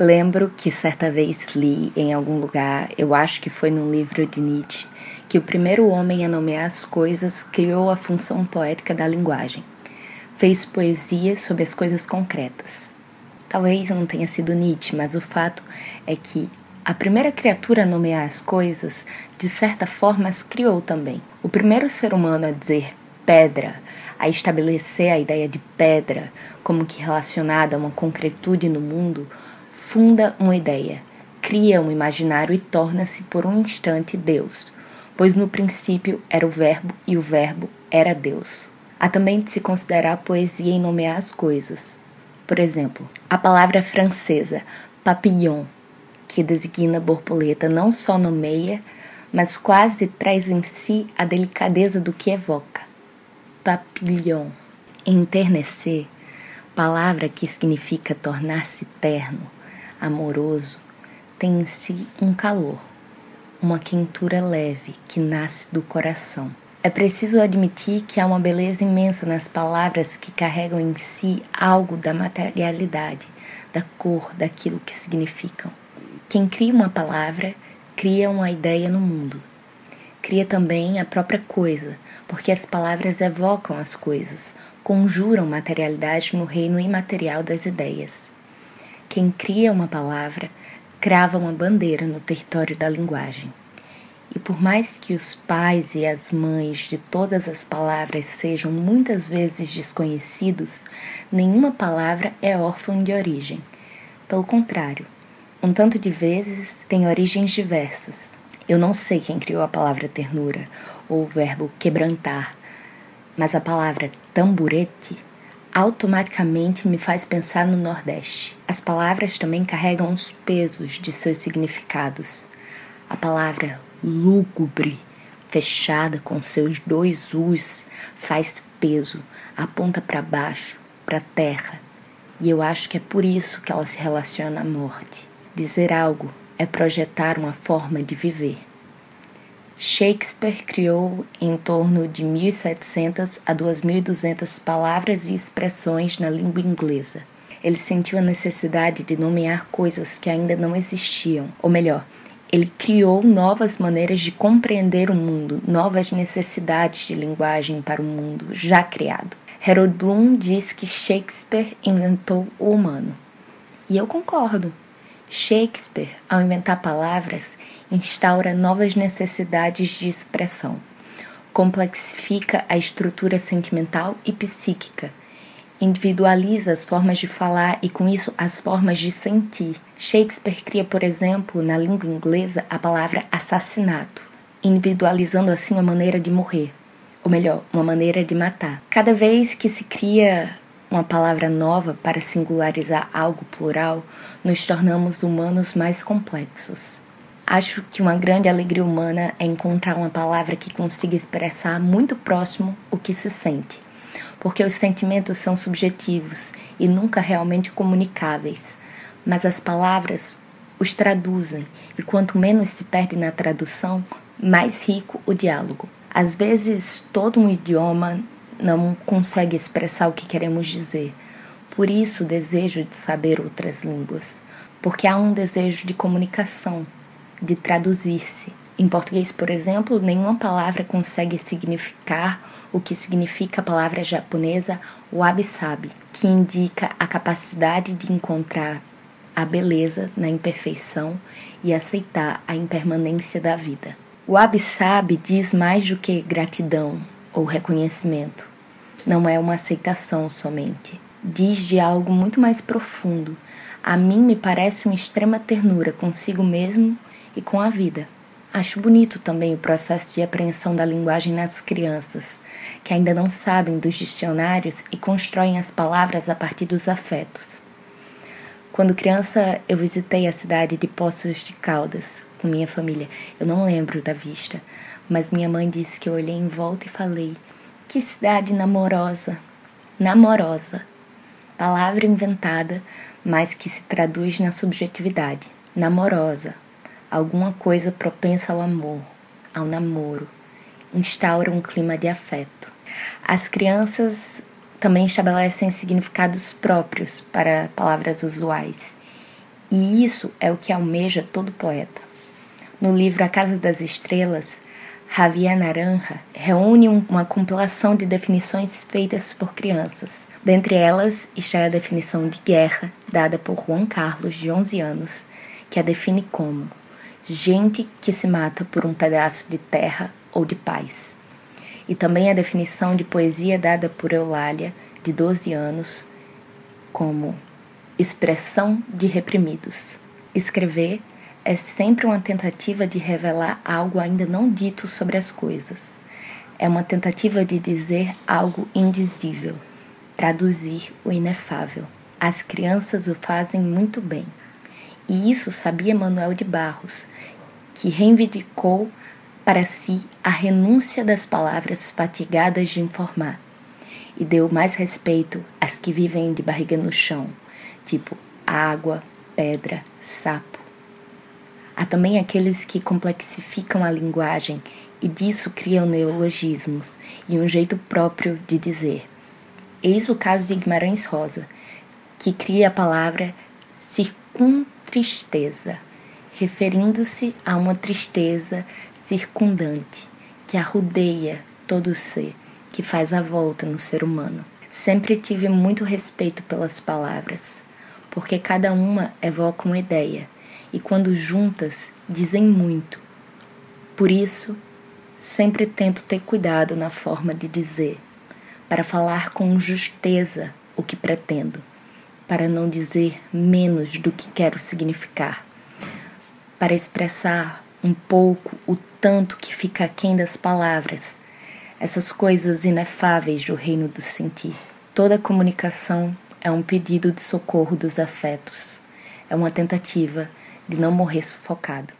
Lembro que certa vez li em algum lugar, eu acho que foi num livro de Nietzsche, que o primeiro homem a nomear as coisas criou a função poética da linguagem. Fez poesia sobre as coisas concretas. Talvez não tenha sido Nietzsche, mas o fato é que a primeira criatura a nomear as coisas, de certa forma, as criou também. O primeiro ser humano a dizer pedra, a estabelecer a ideia de pedra como que relacionada a uma concretude no mundo, funda uma ideia, cria um imaginário e torna-se por um instante Deus, pois no princípio era o Verbo e o Verbo era Deus. Há também de se considerar a poesia em nomear as coisas. Por exemplo, a palavra francesa papillon, que designa borboleta, não só nomeia, mas quase traz em si a delicadeza do que evoca. Papillon. Enternecer, palavra que significa tornar-se terno, amoroso, tem em si um calor, uma quentura leve que nasce do coração. É preciso admitir que há uma beleza imensa nas palavras que carregam em si algo da materialidade, da cor, daquilo que significam. Quem cria uma palavra, cria uma ideia no mundo. Cria também a própria coisa, porque as palavras evocam as coisas, conjuram materialidade no reino imaterial das ideias. Quem cria uma palavra crava uma bandeira no território da linguagem. E por mais que os pais e as mães de todas as palavras sejam muitas vezes desconhecidos, nenhuma palavra é órfã de origem. Pelo contrário, um tanto de vezes tem origens diversas. Eu não sei quem criou a palavra ternura ou o verbo quebrantar, mas a palavra tamburete automaticamente me faz pensar no Nordeste. As palavras também carregam os pesos de seus significados. A palavra lúgubre, fechada com seus dois us, faz peso, aponta para baixo, para a terra. E eu acho que é por isso que ela se relaciona à morte. Dizer algo é projetar uma forma de viver. Shakespeare criou em torno de 1.700 a 2.200 palavras e expressões na língua inglesa. Ele sentiu a necessidade de nomear coisas que ainda não existiam, ou melhor, ele criou novas maneiras de compreender o mundo, novas necessidades de linguagem para o mundo já criado. Harold Bloom diz que Shakespeare inventou o humano. E eu concordo. Shakespeare, ao inventar palavras, instaura novas necessidades de expressão, complexifica a estrutura sentimental e psíquica, individualiza as formas de falar e, com isso, as formas de sentir. Shakespeare cria, por exemplo, na língua inglesa, a palavra assassinato, individualizando assim a maneira de morrer, ou melhor, uma maneira de matar. Cada vez que se cria uma palavra nova para singularizar algo plural, nos tornamos humanos mais complexos. Acho que uma grande alegria humana é encontrar uma palavra que consiga expressar muito próximo o que se sente, porque os sentimentos são subjetivos e nunca realmente comunicáveis, mas as palavras os traduzem, e quanto menos se perde na tradução, mais rico o diálogo. Às vezes, todo um idioma não consegue expressar o que queremos dizer. Por isso, o desejo de saber outras línguas, porque há um desejo de comunicação, de traduzir-se. Em português, por exemplo, nenhuma palavra consegue significar o que significa a palavra japonesa wabi-sabi, que indica a capacidade de encontrar a beleza na imperfeição e aceitar a impermanência da vida. O wabi-sabi diz mais do que gratidão, ou reconhecimento. Não é uma aceitação somente. Diz de algo muito mais profundo. A mim me parece uma extrema ternura consigo mesmo e com a vida. Acho bonito também o processo de apreensão da linguagem nas crianças, que ainda não sabem dos dicionários e constroem as palavras a partir dos afetos. Quando criança, eu visitei a cidade de Poços de Caldas com minha família. Eu não lembro da vista, mas minha mãe disse que eu olhei em volta e falei: Que cidade namorosa! Namorosa. Palavra inventada, mas que se traduz na subjetividade. Namorosa. Alguma coisa propensa ao amor, ao namoro. Instaura um clima de afeto. As crianças também estabelecem significados próprios para palavras usuais. E isso é o que almeja todo poeta. No livro A Casa das Estrelas, Javier Naranja reúne uma compilação de definições feitas por crianças. Dentre elas está a definição de guerra, dada por Juan Carlos, de 11 anos, que a define como gente que se mata por um pedaço de terra ou de paz. E também a definição de poesia dada por Eulália, de 12 anos, como expressão de reprimidos. Escrever é sempre uma tentativa de revelar algo ainda não dito sobre as coisas. É uma tentativa de dizer algo indizível, traduzir o inefável. As crianças o fazem muito bem. E isso sabia Manuel de Barros, que reivindicou para si a renúncia das palavras fatigadas de informar e deu mais respeito às que vivem de barriga no chão, tipo água, pedra, sapo. Há também aqueles que complexificam a linguagem e disso criam neologismos e um jeito próprio de dizer. Eis o caso de Guimarães Rosa, que cria a palavra circuntristeza, referindo-se a uma tristeza circundante que arrudeia todo ser, que faz a volta no ser humano. Sempre tive muito respeito pelas palavras, porque cada uma evoca uma ideia e quando juntas dizem muito. Por isso, sempre tento ter cuidado na forma de dizer, para falar com justeza o que pretendo, para não dizer menos do que quero significar, para expressar um pouco o tanto que fica aquém das palavras, essas coisas inefáveis do reino do sentir. Toda comunicação é um pedido de socorro dos afetos, é uma tentativa de não morrer sufocado.